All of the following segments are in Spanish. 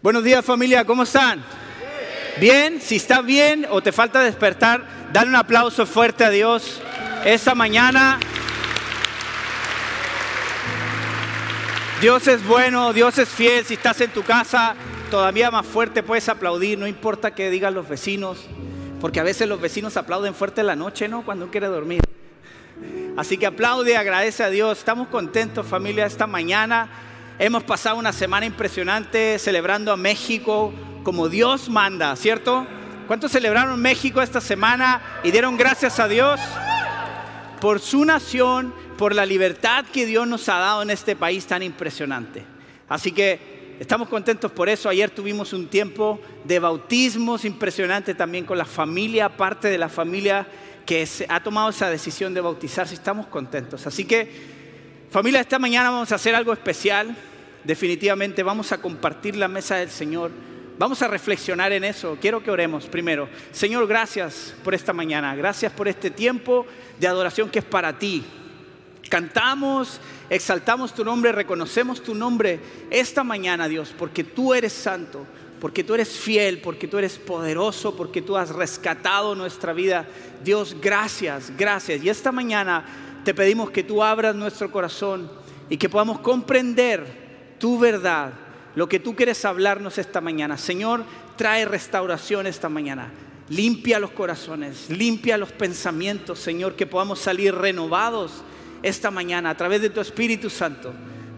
Buenos días familia, ¿cómo están? Bien, si está bien o te falta despertar, dale un aplauso fuerte a Dios esta mañana. Dios es bueno, Dios es fiel. Si estás en tu casa, todavía más fuerte puedes aplaudir, no importa qué digan los vecinos, porque a veces los vecinos aplauden fuerte en la noche, ¿no? Cuando uno quiere dormir. Así que aplaude, agradece a Dios. Estamos contentos familia esta mañana. Hemos pasado una semana impresionante celebrando a México como Dios manda, ¿cierto? ¿Cuántos celebraron México esta semana y dieron gracias a Dios por su nación, por la libertad que Dios nos ha dado en este país tan impresionante? Así que estamos contentos por eso. Ayer tuvimos un tiempo de bautismos impresionante también con la familia, parte de la familia que ha tomado esa decisión de bautizarse. Estamos contentos. Así que Familia, esta mañana vamos a hacer algo especial. Definitivamente vamos a compartir la mesa del Señor. Vamos a reflexionar en eso. Quiero que oremos primero. Señor, gracias por esta mañana. Gracias por este tiempo de adoración que es para ti. Cantamos, exaltamos tu nombre, reconocemos tu nombre esta mañana, Dios, porque tú eres santo, porque tú eres fiel, porque tú eres poderoso, porque tú has rescatado nuestra vida. Dios, gracias, gracias. Y esta mañana te pedimos que tú abras nuestro corazón y que podamos comprender tu verdad, lo que tú quieres hablarnos esta mañana. Señor, trae restauración esta mañana. Limpia los corazones, limpia los pensamientos, Señor, que podamos salir renovados esta mañana a través de tu Espíritu Santo.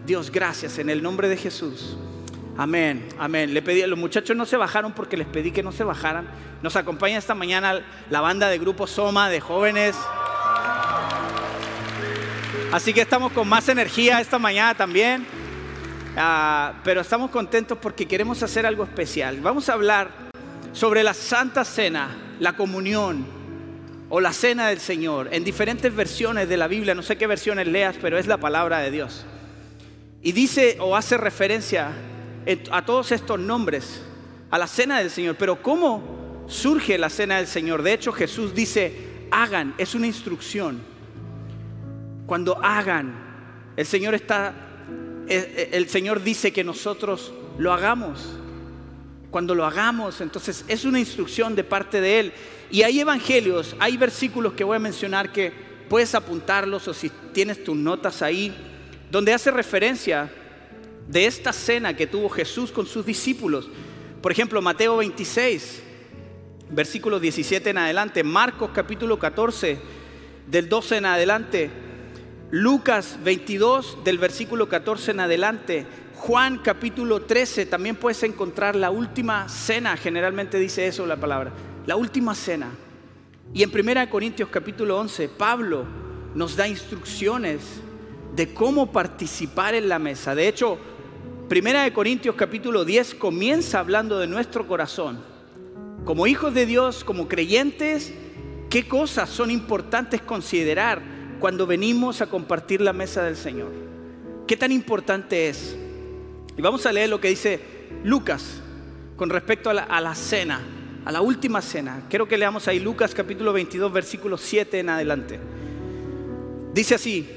Dios, gracias en el nombre de Jesús. Amén, amén. Le pedí, los muchachos no se bajaron porque les pedí que no se bajaran. Nos acompaña esta mañana la banda de grupo Soma de jóvenes. Así que estamos con más energía esta mañana también. Ah, pero estamos contentos porque queremos hacer algo especial. Vamos a hablar sobre la Santa Cena, la comunión o la Cena del Señor en diferentes versiones de la Biblia. No sé qué versiones leas, pero es la palabra de Dios. Y dice o hace referencia a todos estos nombres, a la Cena del Señor. Pero ¿cómo surge la Cena del Señor? De hecho, Jesús dice, hagan, es una instrucción cuando hagan. El Señor está, eh, eh, el Señor dice que nosotros lo hagamos. Cuando lo hagamos, entonces es una instrucción de parte de Él. Y hay evangelios, hay versículos que voy a mencionar que puedes apuntarlos o si tienes tus notas ahí, donde hace referencia de esta cena que tuvo Jesús con sus discípulos. Por ejemplo, Mateo 26, versículo 17 en adelante, Marcos capítulo 14, del 12 en adelante. Lucas 22 del versículo 14 en adelante, Juan capítulo 13, también puedes encontrar la última cena, generalmente dice eso la palabra, la última cena. Y en 1 Corintios capítulo 11, Pablo nos da instrucciones de cómo participar en la mesa. De hecho, 1 Corintios capítulo 10 comienza hablando de nuestro corazón. Como hijos de Dios, como creyentes, ¿qué cosas son importantes considerar? Cuando venimos a compartir la mesa del Señor. ¿Qué tan importante es? Y vamos a leer lo que dice Lucas con respecto a la, cena, a la última cena. Quiero que leamos ahí Lucas capítulo 22, versículo 7 en adelante. Dice así,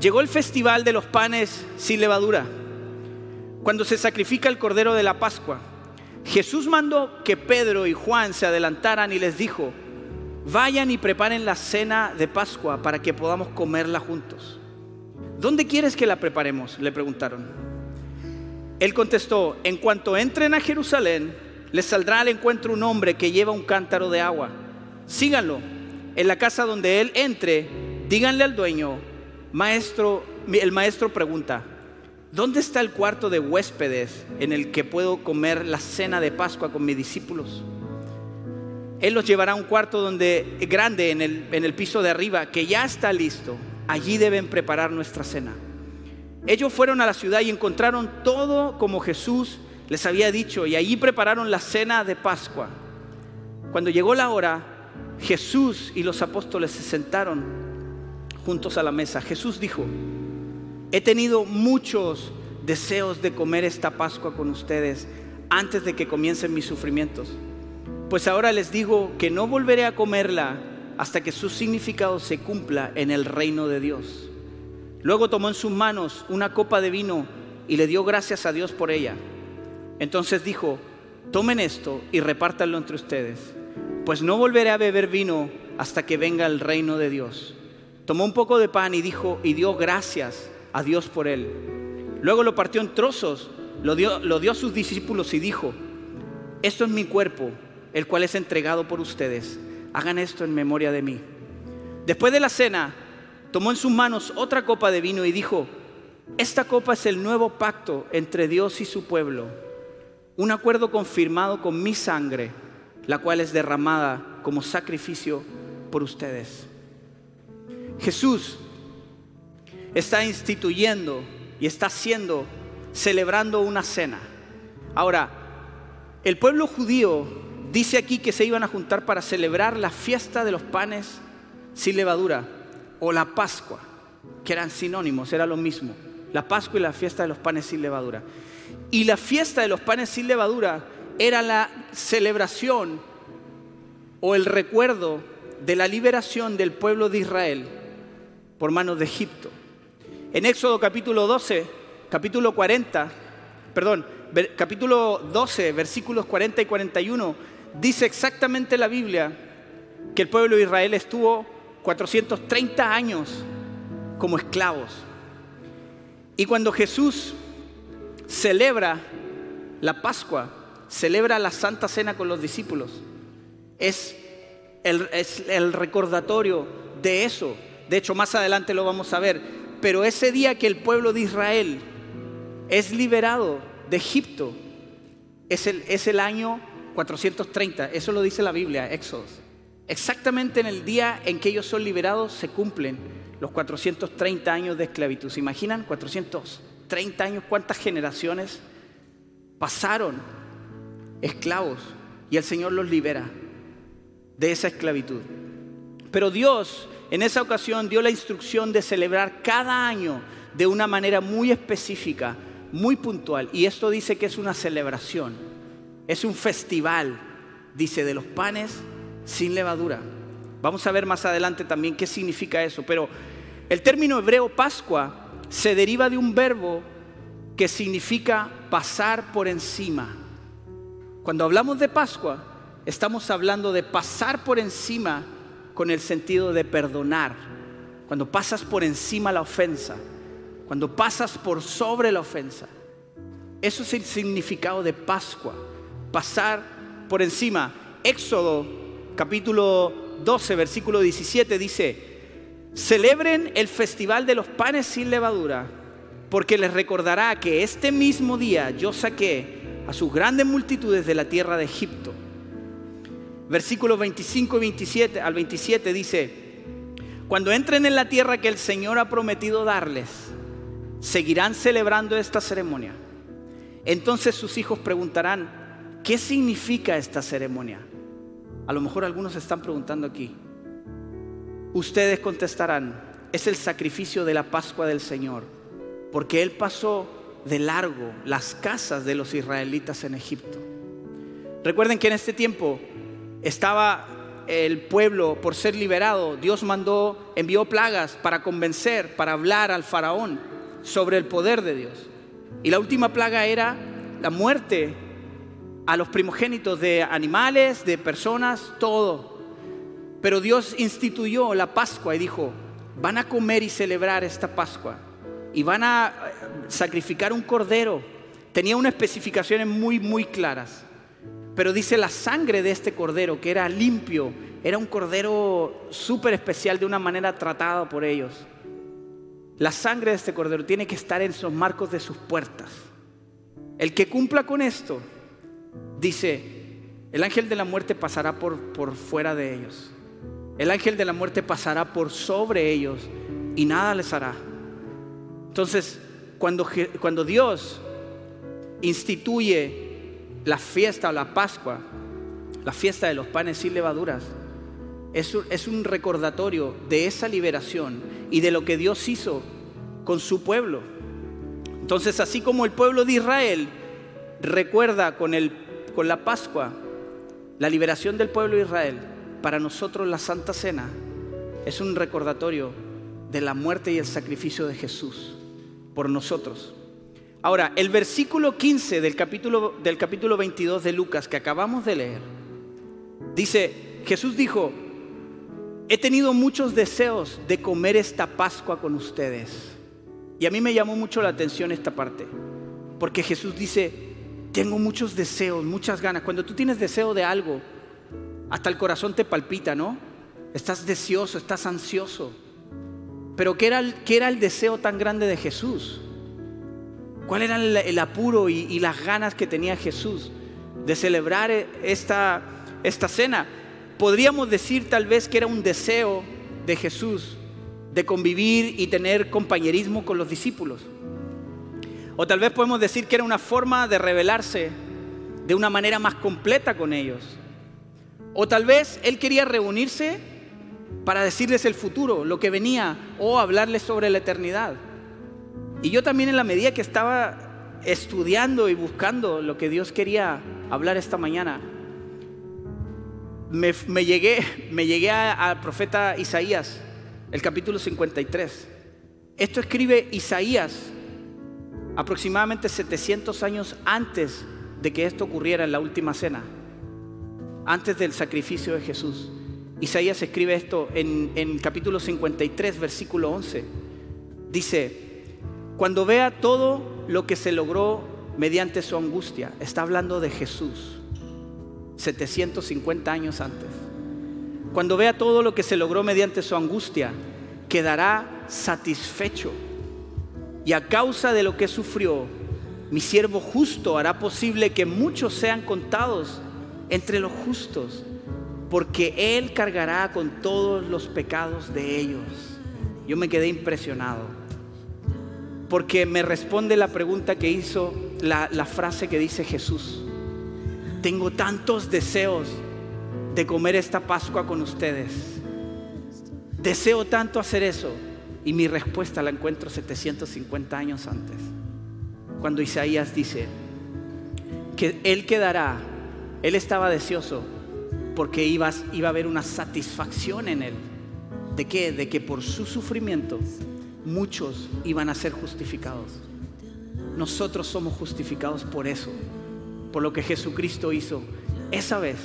llegó el festival de los panes sin levadura, cuando se sacrifica el cordero de la Pascua. Jesús mandó que Pedro y Juan se adelantaran y les dijo, vayan y preparen la cena de Pascua para que podamos comerla juntos. ¿Dónde quieres que la preparemos? Le preguntaron. Él contestó, en cuanto entren a Jerusalén, les saldrá al encuentro un hombre que lleva un cántaro de agua. Síganlo. En la casa donde él entre, díganle al dueño, maestro, el maestro pregunta, ¿dónde está el cuarto de huéspedes en el que puedo comer la cena de Pascua con mis discípulos? Él los llevará a un cuarto donde, grande en el, en el piso de arriba, que ya está listo. Allí deben preparar nuestra cena. Ellos fueron a la ciudad y encontraron todo como Jesús les había dicho, y allí prepararon la cena de Pascua. Cuando llegó la hora, Jesús y los apóstoles se sentaron juntos a la mesa. Jesús dijo, he tenido muchos deseos de comer esta Pascua con ustedes antes de que comiencen mis sufrimientos pues ahora les digo que no volveré a comerla hasta que su significado se cumpla en el reino de Dios. Luego tomó en sus manos una copa de vino y le dio gracias a Dios por ella. Entonces dijo, tomen esto y repártanlo entre ustedes, pues no volveré a beber vino hasta que venga el reino de Dios. Tomó un poco de pan y dijo, y dio gracias a Dios por él. Luego lo partió en trozos, lo dio, lo dio a sus discípulos y dijo, esto es mi cuerpo, el cual es entregado por ustedes. Hagan esto en memoria de mí. Después de la cena, tomó en sus manos otra copa de vino y dijo, esta copa es el nuevo pacto entre Dios y su pueblo, un acuerdo confirmado con mi sangre, la cual es derramada como sacrificio por ustedes. Jesús está instituyendo y está haciendo, celebrando una cena. Ahora, el pueblo judío dice aquí que se iban a juntar para celebrar la fiesta de los panes sin levadura o la Pascua, que eran sinónimos, era lo mismo. La Pascua y la fiesta de los panes sin levadura. Y la fiesta de los panes sin levadura era la celebración o el recuerdo de la liberación del pueblo de Israel por manos de Egipto. En Éxodo capítulo 12, capítulo 40, perdón, capítulo 12, versículos 40 y 41, dice exactamente la Biblia que el pueblo de Israel estuvo 430 años como esclavos. Y cuando Jesús celebra la Pascua, celebra la Santa Cena con los discípulos, es el, es el recordatorio de eso. De hecho, más adelante lo vamos a ver. Pero ese día que el pueblo de Israel es liberado de Egipto, es el, es el año 430. Eso lo dice la Biblia, Éxodo. Exactamente en el día en que ellos son liberados se cumplen los 430 años de esclavitud. ¿Se imaginan? 430 años, ¿cuántas generaciones pasaron esclavos? Y el Señor los libera de esa esclavitud. Pero Dios en esa ocasión dio la instrucción de celebrar cada año de una manera muy específica, muy puntual. Y esto dice que es una celebración, es un festival, dice, de los panes sin levadura. Vamos a ver más adelante también qué significa eso. Pero el término hebreo Pascua se deriva de un verbo que significa pasar por encima. Cuando hablamos de Pascua, estamos hablando de pasar por encima con el sentido de perdonar. Cuando pasas por encima la ofensa, cuando pasas por sobre la ofensa. Eso es el significado de Pascua, pasar por encima. Éxodo capítulo 12, versículo 17 dice, celebren el festival de los panes sin levadura, porque les recordará que este mismo día yo saqué a sus grandes multitudes de la tierra de Egipto. Versículos 25 y 27 al 27 dice, cuando entren en la tierra que el Señor ha prometido darles, seguirán celebrando esta ceremonia. Entonces sus hijos preguntarán, ¿qué significa esta ceremonia? A lo mejor algunos están preguntando aquí. Ustedes contestarán, es el sacrificio de la Pascua del Señor, porque Él pasó de largo las casas de los israelitas en Egipto. Recuerden que en este tiempo estaba el pueblo por ser liberado, Dios mandó, envió plagas para convencer, para hablar al faraón sobre el poder de Dios. Y la última plaga era la muerte a los primogénitos de animales, de personas, todo. Pero Dios instituyó la Pascua y dijo, van a comer y celebrar esta Pascua y van a eh, sacrificar un cordero. Tenía unas especificaciones muy, muy claras. Pero dice la sangre de este cordero, que era limpio, era un cordero súper especial de una manera tratada por ellos. La sangre de este cordero tiene que estar en los marcos de sus puertas. El que cumpla con esto dice, el ángel de la muerte pasará por, por fuera de ellos. El ángel de la muerte pasará por sobre ellos y nada les hará. Entonces, cuando, cuando Dios instituye la fiesta o la Pascua, la fiesta de los panes sin levaduras, es es un recordatorio de esa liberación y de lo que Dios hizo con su pueblo. Entonces, así como el pueblo de Israel recuerda con el con la Pascua, la liberación del pueblo de Israel, para nosotros la Santa Cena es un recordatorio de la muerte y el sacrificio de Jesús por nosotros. Ahora, el versículo 15 del capítulo, del capítulo 22 de Lucas que acabamos de leer, dice, Jesús dijo, he tenido muchos deseos de comer esta Pascua con ustedes. Y a mí me llamó mucho la atención esta parte, porque Jesús dice, tengo muchos deseos, muchas ganas. Cuando tú tienes deseo de algo, hasta el corazón te palpita, ¿no? Estás deseoso, estás ansioso. Pero ¿qué era, qué era el deseo tan grande de Jesús? ¿Cuál era el, apuro y, las ganas que tenía Jesús de celebrar esta, esta cena? Podríamos decir tal vez que era un deseo de Jesús de convivir y tener compañerismo con los discípulos. O tal vez podemos decir que era una forma de revelarse de una manera más completa con ellos. O tal vez Él quería reunirse para decirles el futuro, lo que venía, o hablarles sobre la eternidad. Y yo también en la medida que estaba estudiando y buscando lo que Dios quería hablar esta mañana, me, llegué, me llegué al profeta Isaías, el capítulo 53. Esto escribe Isaías aproximadamente 700 años antes de que esto ocurriera en la última cena, antes del sacrificio de Jesús. Isaías escribe esto en, en capítulo 53, versículo 11. Dice, cuando vea todo lo que se logró mediante su angustia, está hablando de Jesús, 750 años antes. Cuando vea todo lo que se logró mediante su angustia, quedará satisfecho. Y a causa de lo que sufrió, mi siervo justo hará posible que muchos sean contados entre los justos, porque Él cargará con todos los pecados de ellos. Yo me quedé impresionado porque me responde la pregunta que hizo, la, frase que dice Jesús. Tengo tantos deseos de comer esta Pascua con ustedes. Deseo tanto hacer eso. Y mi respuesta la encuentro 750 años antes. Cuando Isaías dice que Él quedará, Él estaba deseoso porque iba, a haber una satisfacción en Él. ¿De qué? De que por su sufrimiento muchos iban a ser justificados. Nosotros somos justificados por eso, por lo que Jesucristo hizo esa vez,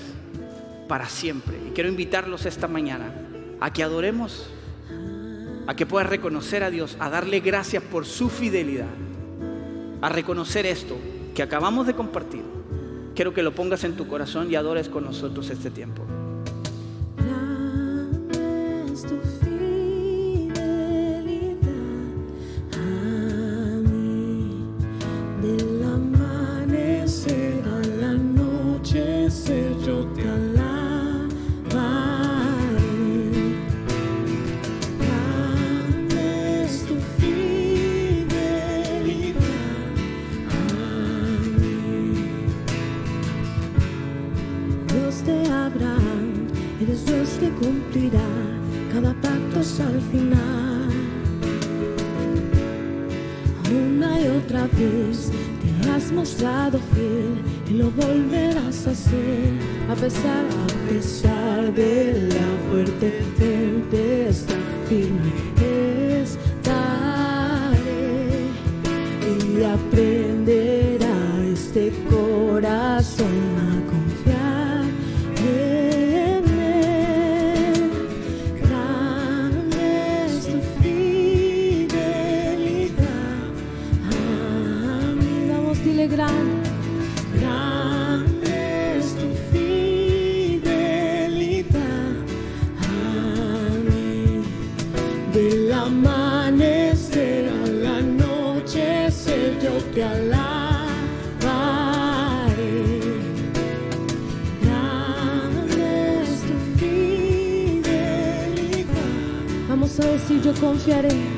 para siempre. Y quiero invitarlos esta mañana a que adoremos, a que puedas reconocer a Dios, a darle gracias por su fidelidad, a reconocer esto que acabamos de compartir. Quiero que lo pongas en tu corazón y adores con nosotros este tiempo. yo confiaré.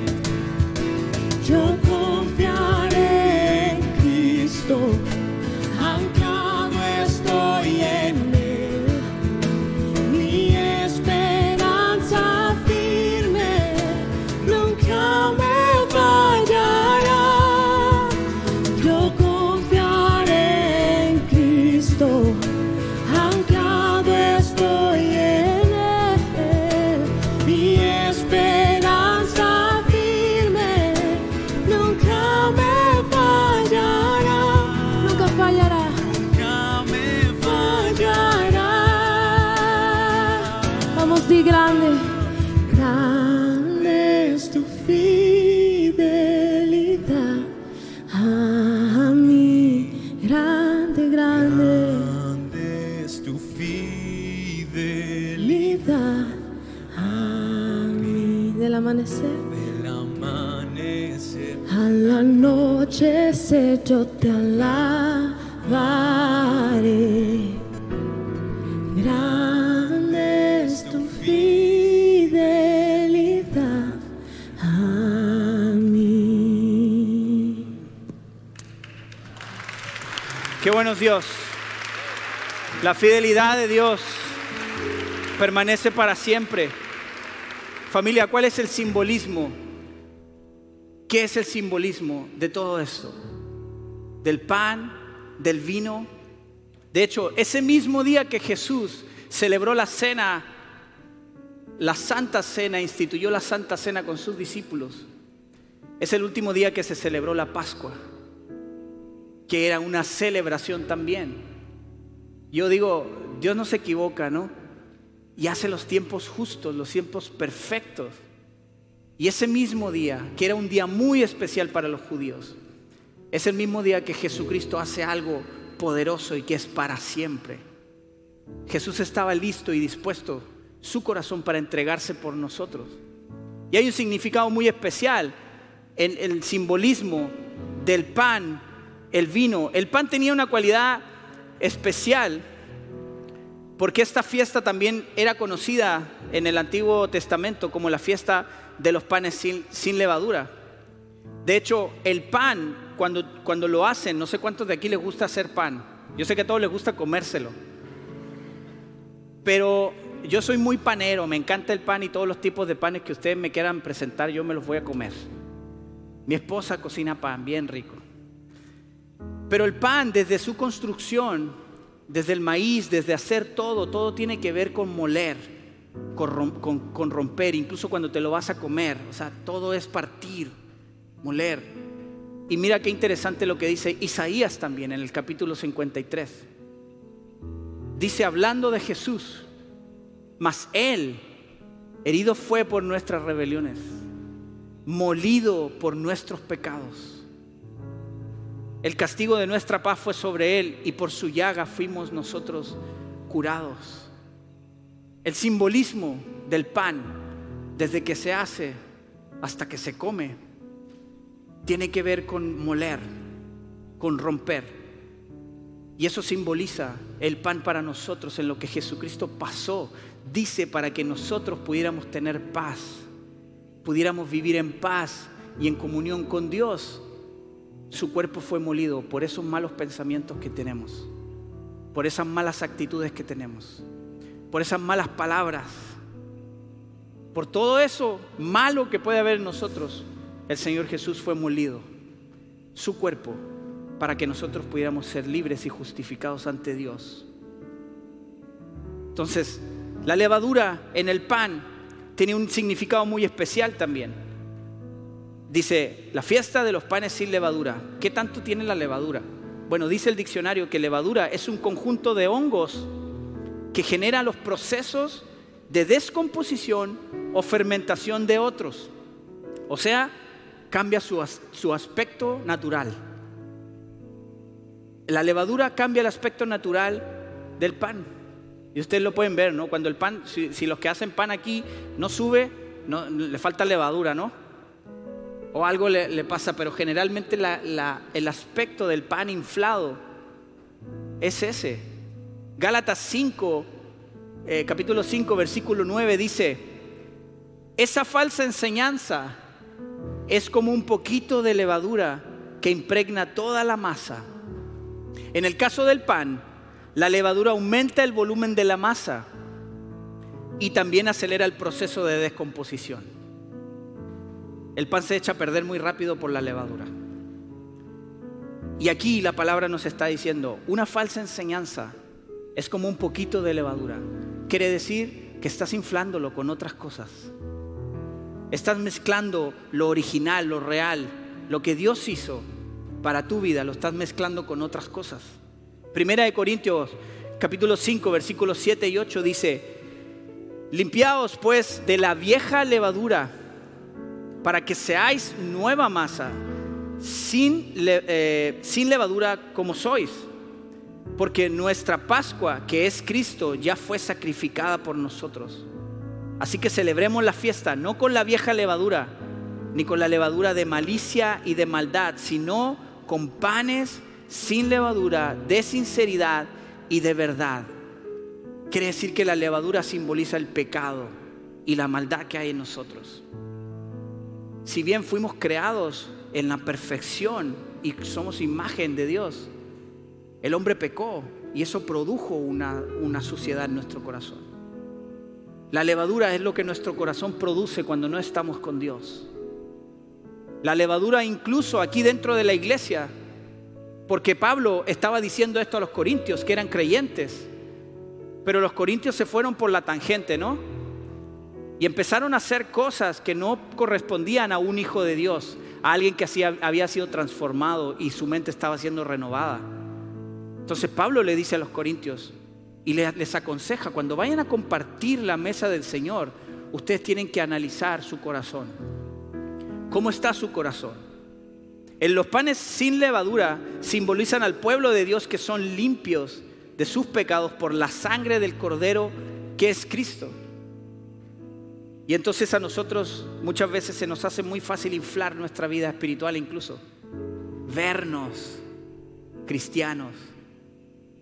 Al anochecer yo te alabaré. Grande es tu fidelidad a mí. Qué bueno es Dios. La fidelidad de Dios permanece para siempre. Familia, ¿cuál es el simbolismo? ¿Qué es el simbolismo de todo esto? Del pan, del vino. De hecho, ese mismo día que Jesús celebró la cena, la Santa Cena, instituyó la Santa Cena con sus discípulos, es el último día que se celebró la Pascua que era una celebración también. Yo digo, Dios no se equivoca, ¿no? Y hace los tiempos justos, los tiempos perfectos. Y ese mismo día, que era un día muy especial para los judíos, es el mismo día que Jesucristo hace algo poderoso y que es para siempre. Jesús estaba listo y dispuesto, su corazón para entregarse por nosotros. Y hay un significado muy especial en el simbolismo del pan el vino. El pan tenía una cualidad especial porque esta fiesta también era conocida en el Antiguo Testamento como la fiesta de los panes sin, levadura. De hecho, el pan, cuando, cuando lo hacen, no sé cuántos de aquí les gusta hacer pan. Yo sé que a todos les gusta comérselo. Pero yo soy muy panero, me encanta el pan y todos los tipos de panes que ustedes me quieran presentar, yo me los voy a comer. Mi esposa cocina pan bien rico. Pero el pan, desde su construcción, desde el maíz, desde hacer todo, todo tiene que ver con moler, con, romper, incluso cuando te lo vas a comer. O sea, todo es partir, moler. Y mira qué interesante lo que dice Isaías también en el capítulo 53. Dice, hablando de Jesús, mas Él herido fue por nuestras rebeliones, molido por nuestros pecados. El castigo de nuestra paz fue sobre Él y por su llaga fuimos nosotros curados. El simbolismo del pan, desde que se hace hasta que se come, tiene que ver con moler, con romper. Y eso simboliza el pan para nosotros en lo que Jesucristo pasó. Dice para que nosotros pudiéramos tener paz, pudiéramos vivir en paz y en comunión con Dios. Su cuerpo fue molido por esos malos pensamientos que tenemos, por esas malas actitudes que tenemos, por esas malas palabras, por todo eso malo que puede haber en nosotros. El Señor Jesús fue molido, su cuerpo para que nosotros pudiéramos ser libres y justificados ante Dios. Entonces, la levadura en el pan tiene un significado muy especial también. Dice, la fiesta de los panes sin levadura. ¿Qué tanto tiene la levadura? Bueno, dice el diccionario que levadura es un conjunto de hongos que genera los procesos de descomposición o fermentación de otros. O sea, cambia su, su aspecto natural. La levadura cambia el aspecto natural del pan. Y ustedes lo pueden ver, ¿no? Cuando el pan, si, los que hacen pan aquí no sube, no, le falta levadura, ¿no? O algo le, pasa, pero generalmente el aspecto del pan inflado es ese. Gálatas 5, eh, capítulo 5, versículo 9 dice, esa falsa enseñanza es como un poquito de levadura que impregna toda la masa. En el caso del pan, la levadura aumenta el volumen de la masa y también acelera el proceso de descomposición. El pan se echa a perder muy rápido por la levadura. Y aquí la palabra nos está diciendo, una falsa enseñanza es como un poquito de levadura. Quiere decir que estás inflándolo con otras cosas. Estás mezclando lo original, lo real, lo que Dios hizo para tu vida, lo estás mezclando con otras cosas. Primera de Corintios capítulo 5 versículos 7 y 8 dice, Limpiaos pues de la vieja levadura para que seáis nueva masa, sin, eh, sin levadura como sois. Porque nuestra Pascua, que es Cristo, ya fue sacrificada por nosotros. Así que celebremos la fiesta, no con la vieja levadura, ni con la levadura de malicia y de maldad, sino con panes sin levadura, de sinceridad y de verdad. Quiere decir que la levadura simboliza el pecado y la maldad que hay en nosotros. Si bien fuimos creados en la perfección y somos imagen de Dios, el hombre pecó y eso produjo una, una suciedad en nuestro corazón. La levadura es lo que nuestro corazón produce cuando no estamos con Dios. La levadura incluso aquí dentro de la iglesia, porque Pablo estaba diciendo esto a los corintios, que eran creyentes, pero los corintios se fueron por la tangente, ¿no? Y empezaron a hacer cosas que no correspondían a un hijo de Dios, a alguien que había sido transformado y su mente estaba siendo renovada. Entonces Pablo le dice a los corintios y le- les aconseja, cuando vayan a compartir la mesa del Señor, ustedes tienen que analizar su corazón. ¿Cómo está su corazón? En los panes sin levadura simbolizan al pueblo de Dios que son limpios de sus pecados por la sangre del Cordero que es Cristo. Y entonces a nosotros muchas veces se nos hace muy fácil inflar nuestra vida espiritual incluso. Vernos cristianos.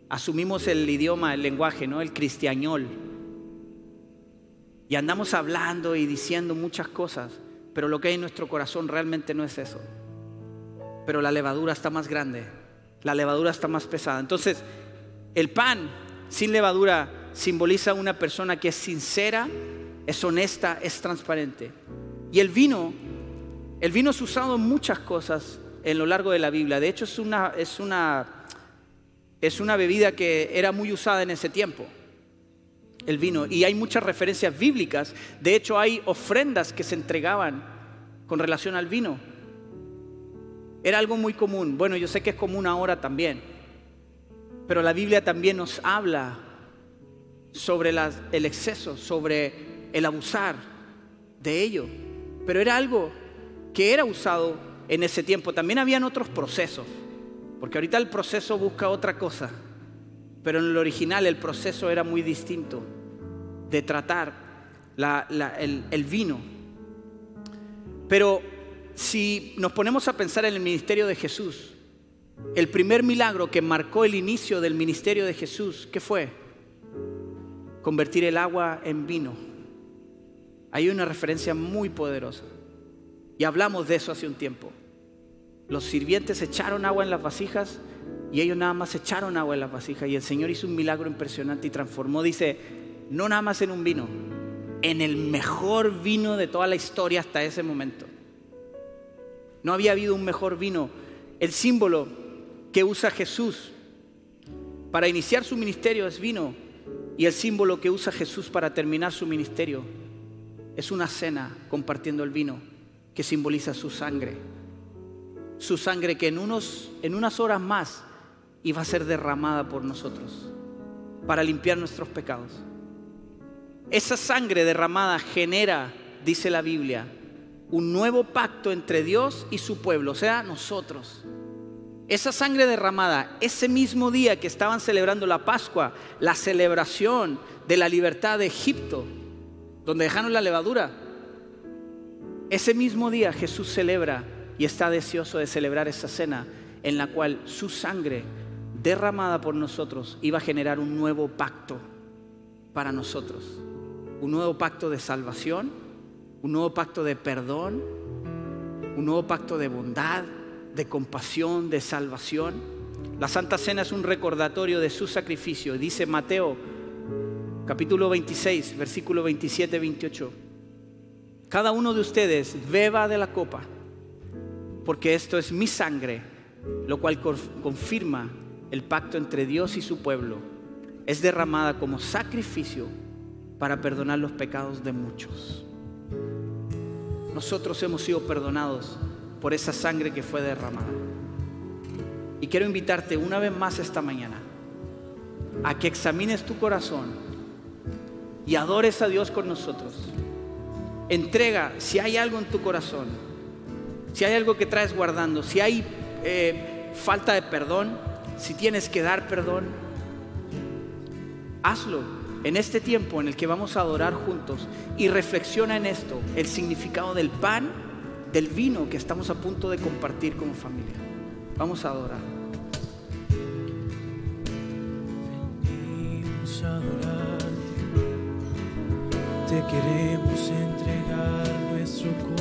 Asumimos el idioma, el lenguaje, ¿no? El cristiañol. Y andamos hablando y diciendo muchas cosas, pero lo que hay en nuestro corazón realmente no es eso. Pero la levadura está más grande, la levadura está más pesada. Entonces, el pan sin levadura simboliza una persona que es sincera, es honesta, es transparente. Y el vino, el vino es usado en muchas cosas en lo largo de la Biblia. De hecho, es una, es una, es una bebida que era muy usada en ese tiempo el vino. Y hay muchas referencias bíblicas. De hecho, hay ofrendas que se entregaban con relación al vino. Era algo muy común. Bueno, yo sé que es común ahora también. Pero la Biblia también nos habla sobre el exceso, sobre el abusar de ello. Pero era algo que era usado en ese tiempo. También habían otros procesos. Porque ahorita el proceso busca otra cosa. Pero en el original el proceso era muy distinto de tratar el, el vino. Pero si nos ponemos a pensar en el ministerio de Jesús, el primer milagro que marcó el inicio del ministerio de Jesús, ¿qué fue? Convertir el agua en vino. Hay una referencia muy poderosa. Y hablamos de eso hace un tiempo. Los sirvientes echaron agua en las vasijas y ellos nada más echaron agua en las vasijas y el Señor hizo un milagro impresionante y transformó, dice, no nada más en un vino, en el mejor vino de toda la historia hasta ese momento. No había habido un mejor vino. El símbolo que usa Jesús para iniciar su ministerio es vino y el símbolo que usa Jesús para terminar su ministerio es una cena compartiendo el vino que simboliza su sangre. Su sangre que en, unos, en unas horas más iba a ser derramada por nosotros para limpiar nuestros pecados. Esa sangre derramada genera, dice la Biblia, un nuevo pacto entre Dios y su pueblo, o sea, nosotros. Esa sangre derramada, ese mismo día que estaban celebrando la Pascua, la celebración de la libertad de Egipto, donde dejaron la levadura, ese mismo día Jesús celebra y está deseoso de celebrar esa cena en la cual su sangre derramada por nosotros iba a generar un nuevo pacto para nosotros. Un nuevo pacto de salvación, un nuevo pacto de perdón, un nuevo pacto de bondad, de compasión, de salvación. La Santa Cena es un recordatorio de su sacrificio. Dice Mateo capítulo 26, versículo 27, 28. Cada uno de ustedes beba de la copa, porque esto es mi sangre, lo cual confirma el pacto entre Dios y su pueblo. Es derramada como sacrificio para perdonar los pecados de muchos. Nosotros hemos sido perdonados por esa sangre que fue derramada. Y quiero invitarte una vez más esta mañana a que examines tu corazón y adores a Dios con nosotros. Entrega si hay algo en tu corazón, si hay algo que traes guardando, si hay eh, falta de perdón, si tienes que dar perdón, hazlo en este tiempo en el que vamos a adorar juntos y reflexiona en esto, el significado del pan, del vino que estamos a punto de compartir como familia. Vamos a adorar. Venimos a adorarte, te queremos entregar nuestro corazón,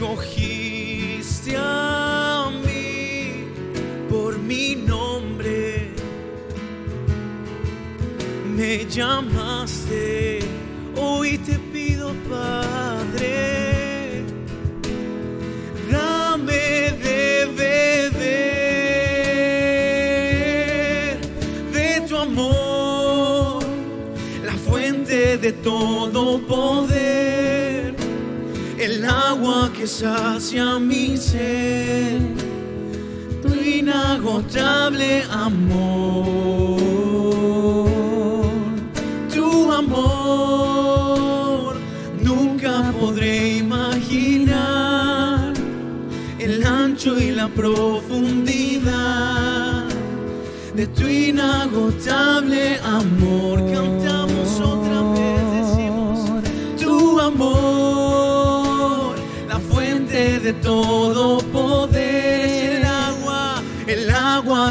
escogiste a mí por mi nombre, me llamaste, hoy te pido Padre. Dame de beber de tu amor, la fuente de todo poder, que sacia mi ser, tu inagotable amor,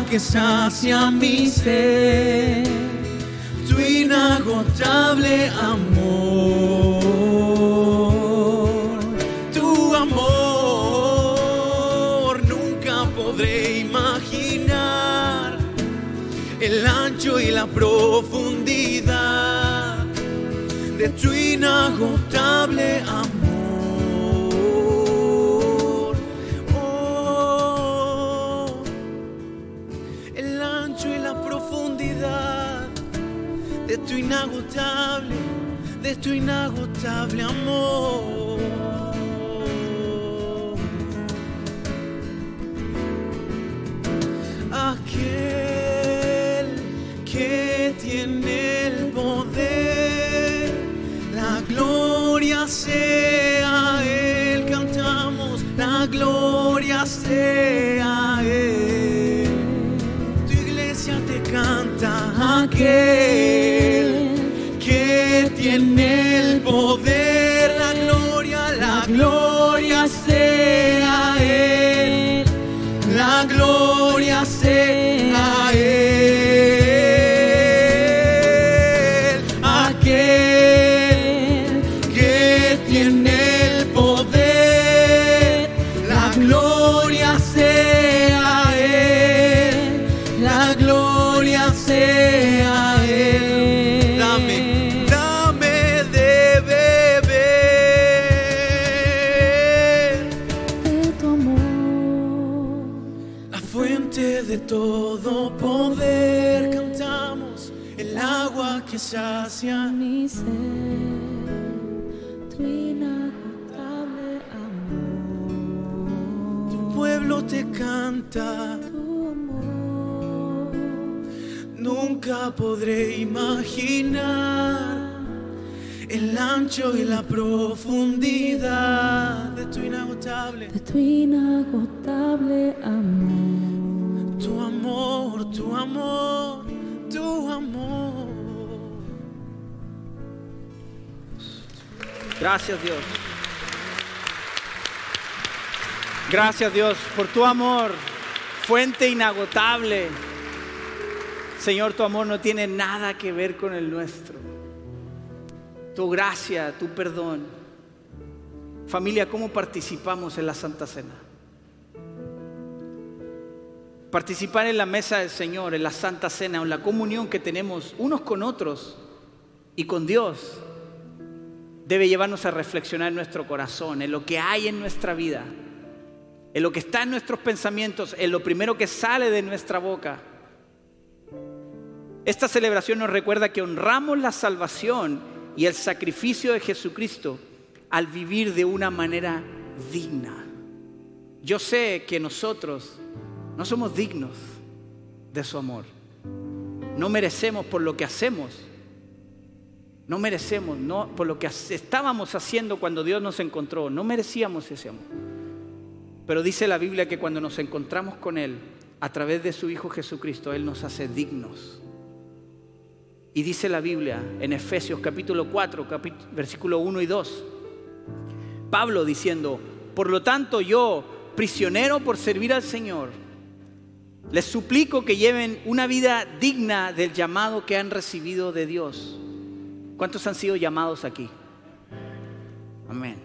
que sacia mi ser, tu inagotable amor, tu amor, nunca podré imaginar el ancho y la profundidad de tu inagotable amor. De tu inagotable amor. Aquel que tiene el poder, la gloria sea Él, cantamos, la gloria sea Él. Tu iglesia te canta aquel imaginar el ancho y la profundidad de tu inagotable, de tu inagotable amor. tu amor, tu amor, tu amor. Gracias Dios. Gracias Dios por tu amor, fuente inagotable. Señor, tu amor no tiene nada que ver con el nuestro. Tu gracia, tu perdón. Familia, ¿cómo participamos en la Santa Cena? Participar en la mesa del Señor, en la Santa Cena, en la comunión que tenemos unos con otros, y con Dios debe llevarnos a reflexionar en nuestro corazón, en lo que hay en nuestra vida, en lo que está en nuestros pensamientos, en lo primero que sale de nuestra boca. Esta celebración nos recuerda que honramos la salvación y el sacrificio de Jesucristo al vivir de una manera digna. Yo sé que nosotros no somos dignos de su amor. No merecemos por lo que hacemos. No merecemos, por lo que estábamos haciendo cuando Dios nos encontró. No merecíamos ese amor. Pero dice la Biblia que cuando nos encontramos con Él, a través de su Hijo Jesucristo, Él nos hace dignos. Y dice la Biblia en Efesios capítulo 4, versículo 1 y 2, Pablo diciendo, por lo tanto yo, prisionero por servir al Señor, les suplico que lleven una vida digna del llamado que han recibido de Dios. ¿Cuántos han sido llamados aquí? Amén.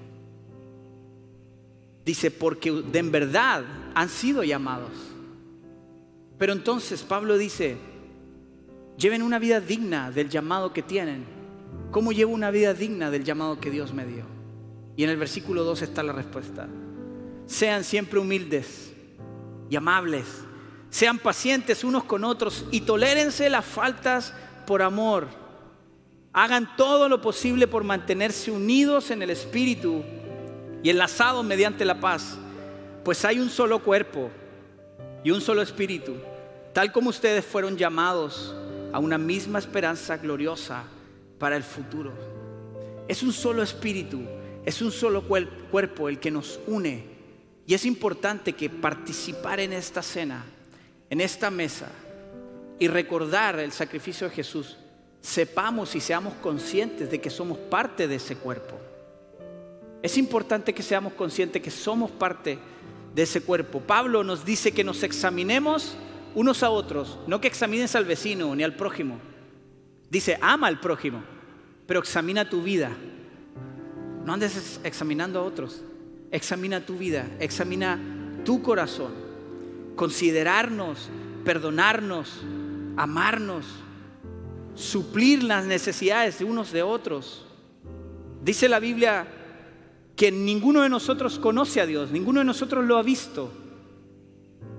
Dice, porque de verdad han sido llamados. Pero entonces Pablo dice, Lleven una vida digna del llamado que tienen. ¿Cómo llevo una vida digna del llamado que Dios me dio? Y en el versículo 2 está la respuesta. Sean siempre humildes y amables. Sean pacientes unos con otros y tolérense las faltas por amor. Hagan todo lo posible por mantenerse unidos en el Espíritu y enlazados mediante la paz. Pues hay un solo cuerpo y un solo Espíritu, tal como ustedes fueron llamados a una misma esperanza gloriosa para el futuro. Es un solo espíritu, es un solo cuerpo el que nos une. Y es importante que participar en esta cena, en esta mesa, y recordar el sacrificio de Jesús, sepamos y seamos conscientes de que somos parte de ese cuerpo. Es importante que seamos conscientes que somos parte de ese cuerpo. Pablo nos dice que nos examinemos unos a otros, no que examines al vecino ni al prójimo. Dice, ama al prójimo, pero examina tu vida. No andes examinando a otros. Examina tu vida, examina tu corazón. Considerarnos, perdonarnos, amarnos, suplir las necesidades de unos de otros. Dice la Biblia que ninguno de nosotros conoce a Dios, ninguno de nosotros lo ha visto.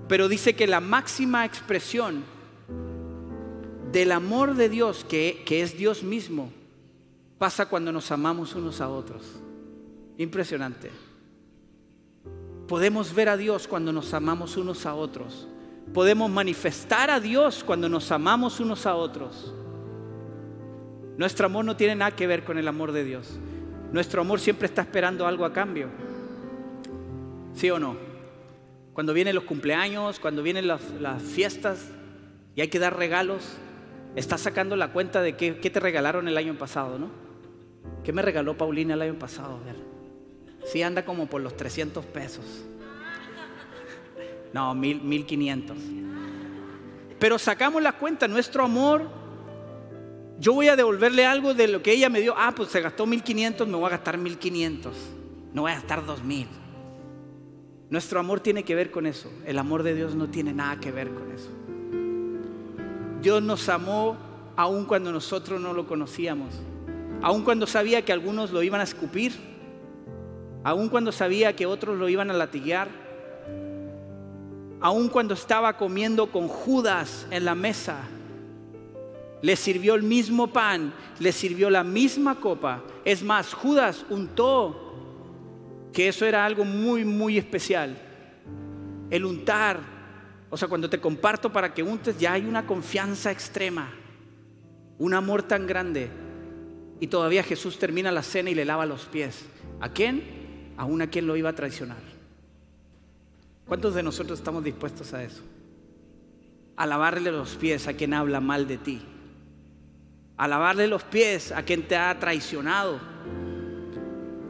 Pero dice que la máxima expresión del amor de Dios, que, que, es Dios mismo, pasa cuando nos amamos unos a otros. Impresionante. Podemos ver a Dios cuando nos amamos unos a otros. Podemos manifestar a Dios cuando nos amamos unos a otros. Nuestro amor no tiene nada que ver con el amor de Dios. Nuestro amor siempre está esperando algo a cambio. ¿Sí o no? Cuando vienen los cumpleaños, cuando vienen las, fiestas y hay que dar regalos, estás sacando la cuenta de qué, te regalaron el año pasado, ¿no? ¿Qué me regaló Paulina el año pasado? Sí, anda como por los 300 pesos. No, mil, 1500. Pero sacamos la cuenta, nuestro amor, yo voy a devolverle algo de lo que ella me dio. Ah, pues se gastó 1500, me voy a gastar 1500. No voy a gastar 2000. Nuestro amor tiene que ver con eso. El amor de Dios no tiene nada que ver con eso. Dios nos amó aun cuando nosotros no lo conocíamos. Aun cuando sabía que algunos lo iban a escupir. Aun cuando sabía que otros lo iban a latiguear. Aun cuando estaba comiendo con Judas en la mesa. Le sirvió el mismo pan, le sirvió la misma copa. Es más, Judas untó que eso era algo muy, muy especial. El untar, o sea, cuando te comparto para que untes, ya hay una confianza extrema, un amor tan grande. Y todavía Jesús termina la cena y le lava los pies. ¿A quién? A quien lo iba a traicionar. ¿Cuántos de nosotros estamos dispuestos a eso? A lavarle los pies a quien habla mal de ti. A lavarle los pies a quien te ha traicionado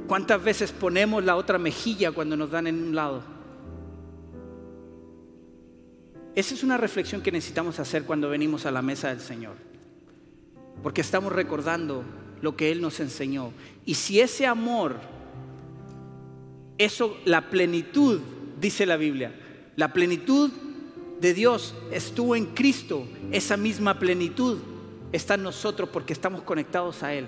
¿Cuántas veces ponemos la otra mejilla cuando nos dan en un lado? Esa es una reflexión que necesitamos hacer cuando venimos a la mesa del Señor. Porque estamos recordando lo que Él nos enseñó. Y si ese amor, eso, la plenitud, dice la Biblia, la plenitud de Dios estuvo en Cristo, esa misma plenitud está en nosotros porque estamos conectados a Él,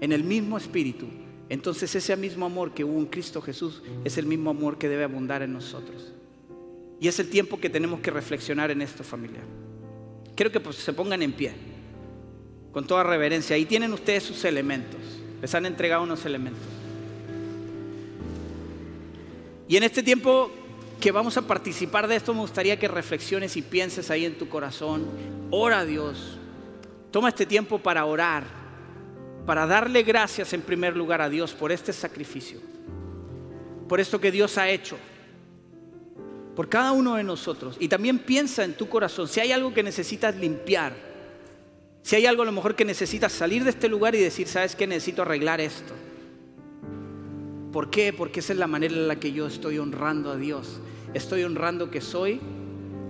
en el mismo espíritu, entonces ese mismo amor que hubo en Cristo Jesús es el mismo amor que debe abundar en nosotros. Y es el tiempo que tenemos que reflexionar en esto, familia. Quiero que pues, se pongan en pie, con toda reverencia. Ahí tienen ustedes sus elementos. Les han entregado unos elementos. Y en este tiempo que vamos a participar de esto, me gustaría que reflexiones y pienses ahí en tu corazón. Ora a Dios. Toma este tiempo para orar, para darle gracias en primer lugar a Dios por este sacrificio, por esto que Dios ha hecho, por cada uno de nosotros. Y también piensa en tu corazón, si hay algo que necesitas limpiar, si hay algo a lo mejor que necesitas salir de este lugar y decir, ¿sabes qué? Necesito arreglar esto. ¿Por qué? Porque esa es la manera en la que yo estoy honrando a Dios. Estoy honrando que soy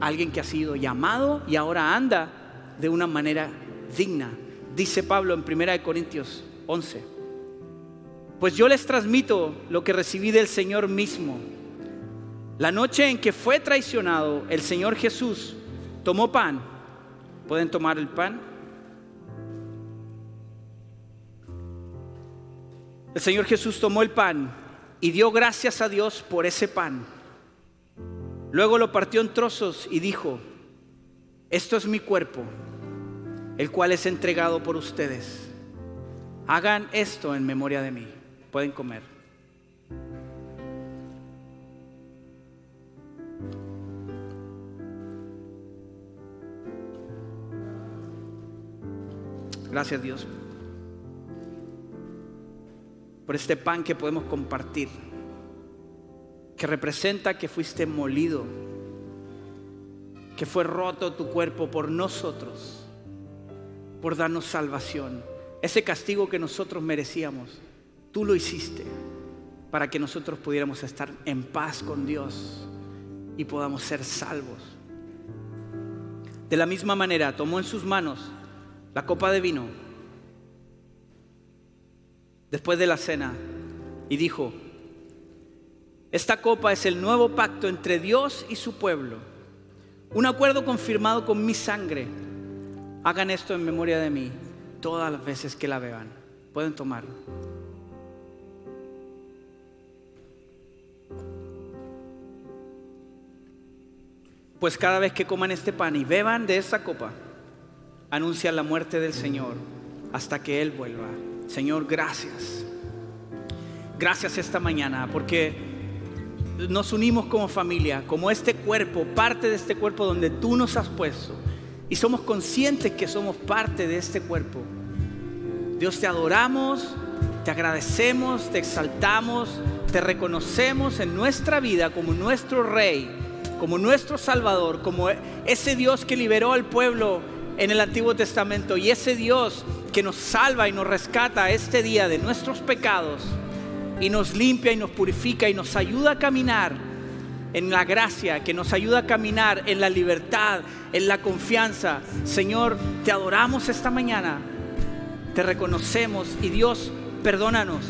alguien que ha sido llamado y ahora anda de una manera digna. Dice Pablo en 1 Corintios 11. Pues yo les transmito lo que recibí del Señor mismo. La noche en que fue traicionado, el Señor Jesús tomó pan. ¿Pueden tomar el pan? El Señor Jesús tomó el pan y dio gracias a Dios por ese pan. Luego lo partió en trozos y dijo, esto es mi cuerpo, el cual es entregado por ustedes. Hagan esto en memoria de mí. Pueden comer. Gracias Dios por este pan que podemos compartir, que representa que fuiste molido, que fue roto tu cuerpo por nosotros, por darnos salvación. Ese castigo que nosotros merecíamos, tú lo hiciste para que nosotros pudiéramos estar en paz con Dios y podamos ser salvos. De la misma manera, tomó en sus manos la copa de vino después de la cena y dijo, esta copa es el nuevo pacto entre Dios y su pueblo, un acuerdo confirmado con mi sangre. Hagan esto en memoria de mí todas las veces que la beban. Pueden tomarlo. Pues cada vez que coman este pan y beban de esta copa, anuncian la muerte del Señor hasta que Él vuelva. Señor, gracias. Gracias esta mañana porque nos unimos como familia, como este cuerpo, parte de este cuerpo donde tú nos has puesto. Y somos conscientes que somos parte de este cuerpo. Dios te adoramos, te agradecemos, te exaltamos, te reconocemos en nuestra vida como nuestro Rey, como nuestro Salvador, como ese Dios que liberó al pueblo en el Antiguo Testamento y ese Dios que nos salva y nos rescata este día de nuestros pecados y nos limpia y nos purifica y nos ayuda a caminar en la gracia, que nos ayuda a caminar en la libertad, en la confianza. Señor, te adoramos esta mañana, te reconocemos y Dios, perdónanos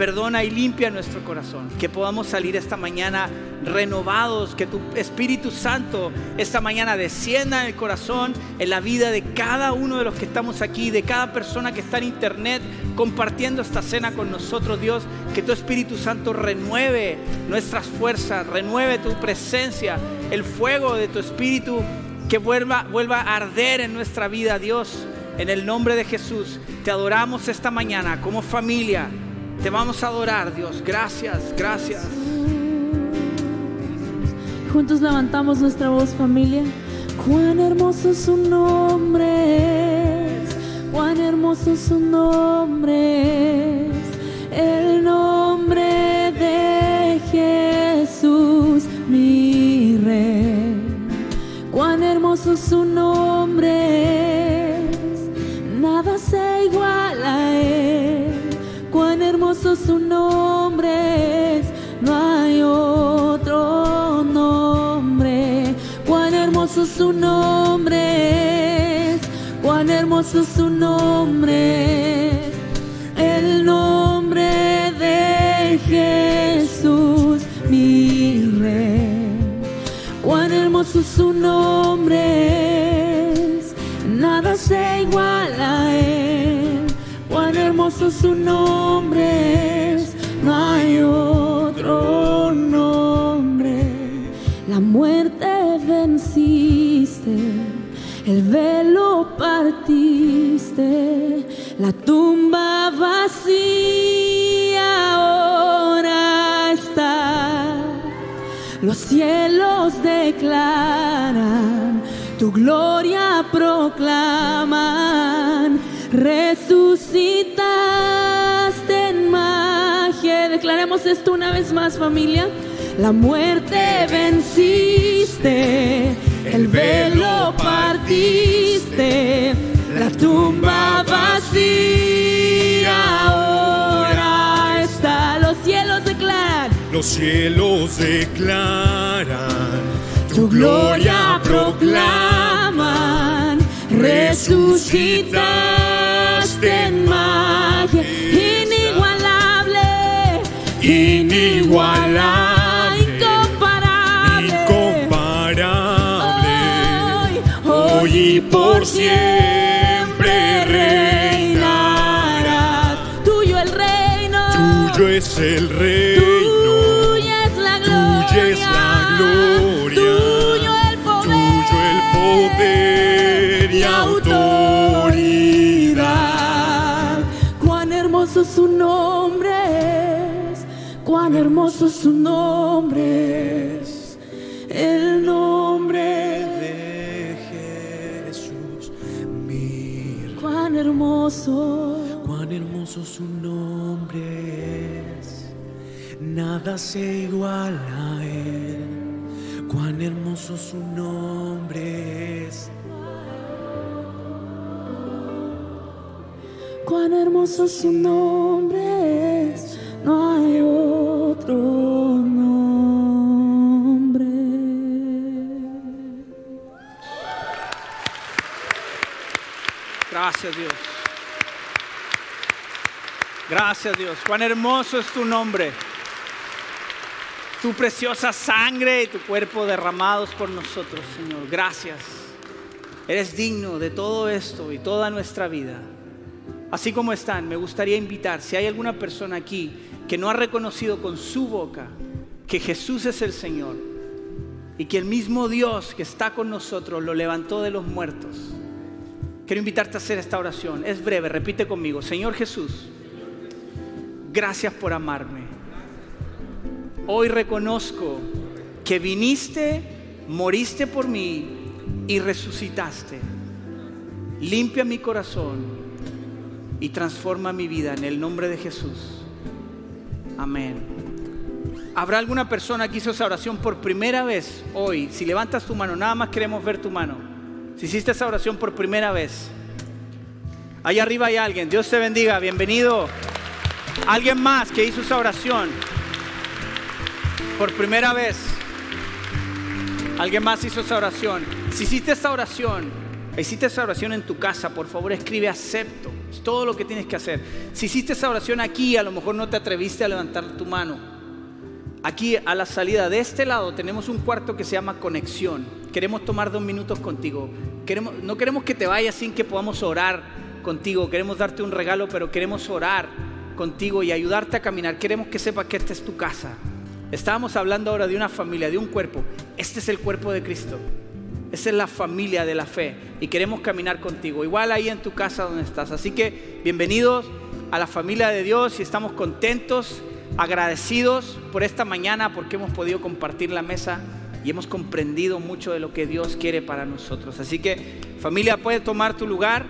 perdona y limpia nuestro corazón. Que podamos salir esta mañana renovados, que tu Espíritu Santo esta mañana descienda en el corazón, en la vida de cada uno de los que estamos aquí, de cada persona que está en internet compartiendo esta cena con nosotros, Dios. Que tu Espíritu Santo renueve nuestras fuerzas, renueve tu presencia, el fuego de tu Espíritu que vuelva, vuelva a arder en nuestra vida, Dios. En el nombre de Jesús, te adoramos esta mañana como familia. Te vamos a adorar, Dios. Gracias, gracias. Juntos levantamos nuestra voz, familia. Cuán hermoso su nombre es, cuán hermoso su nombre es, el nombre de Jesús, mi rey. Cuán hermoso su nombre es, nada se hermoso su nombre no hay otro nombre. Cuán hermoso su nombre cuán hermoso su nombre el nombre de Jesús, mi rey. Cuán hermoso su nombre nada se su nombre es, no hay otro nombre. La muerte venciste, el velo partiste, la tumba vacía ahora está. Los cielos declaran, tu gloria proclaman, resucitaste Declaremos esto una vez más, familia. La muerte venciste, el velo partiste, la tumba vacía ahora está. Los cielos declaran. Los cielos declaran, tu gloria proclaman, resucitaste en magia, inigualable, incomparable, incomparable. Hoy, Hoy y por siempre reinarás. Tuyo el reino, Tuyo es el reino, hermoso su nombre es, el nombre, de Jesús, mi cuán hermoso. Cuán hermoso su nombre es, nada se iguala a él. Cuán hermoso su nombre es, Cuán hermoso su nombre Gracias Dios. Gracias Dios. Cuán hermoso es tu nombre. Tu preciosa sangre y tu cuerpo derramados por nosotros, Señor. Gracias. Eres digno de todo esto y toda nuestra vida. Así como están, me gustaría invitar, si hay alguna persona aquí que no ha reconocido con su boca que Jesús es el Señor y que el mismo Dios que está con nosotros lo levantó de los muertos. Quiero invitarte a hacer esta oración. Es breve, repite conmigo. Señor Jesús, gracias por amarme. Hoy reconozco que viniste, moriste por mí y resucitaste. Limpia mi corazón y transforma mi vida en el nombre de Jesús. Amén. ¿Habrá alguna persona que hizo esa oración por primera vez hoy? Si levantas tu mano, nada más queremos ver tu mano. Si hiciste esa oración por primera vez. Allá arriba hay alguien. Dios te bendiga. Bienvenido. Alguien más que hizo esa oración por primera vez. Alguien más hizo esa oración. Si hiciste esa oración, hiciste esa oración en tu casa, por favor escribe acepto. Es todo lo que tienes que hacer. Si hiciste esa oración aquí, a lo mejor no te atreviste a levantar tu mano. Aquí a la salida de este lado tenemos un cuarto que se llama conexión. Queremos tomar dos minutos contigo. Queremos, no queremos que te vayas sin que podamos orar contigo. Queremos darte un regalo, pero queremos orar contigo y ayudarte a caminar. Queremos que sepas que esta es tu casa. Estábamos hablando ahora de una familia, de un cuerpo. Este es el cuerpo de Cristo. Esa es la familia de la fe y queremos caminar contigo, igual ahí en tu casa donde estás. Así que bienvenidos a la familia de Dios y estamos contentos, agradecidos por esta mañana porque hemos podido compartir la mesa y hemos comprendido mucho de lo que Dios quiere para nosotros. Así que familia, puedes tomar tu lugar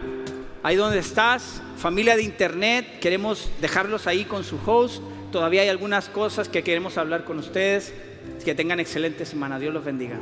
ahí donde estás. Familia de internet, queremos dejarlos ahí con su host. Todavía hay algunas cosas que queremos hablar con ustedes. Que tengan excelente semana. Dios los bendiga.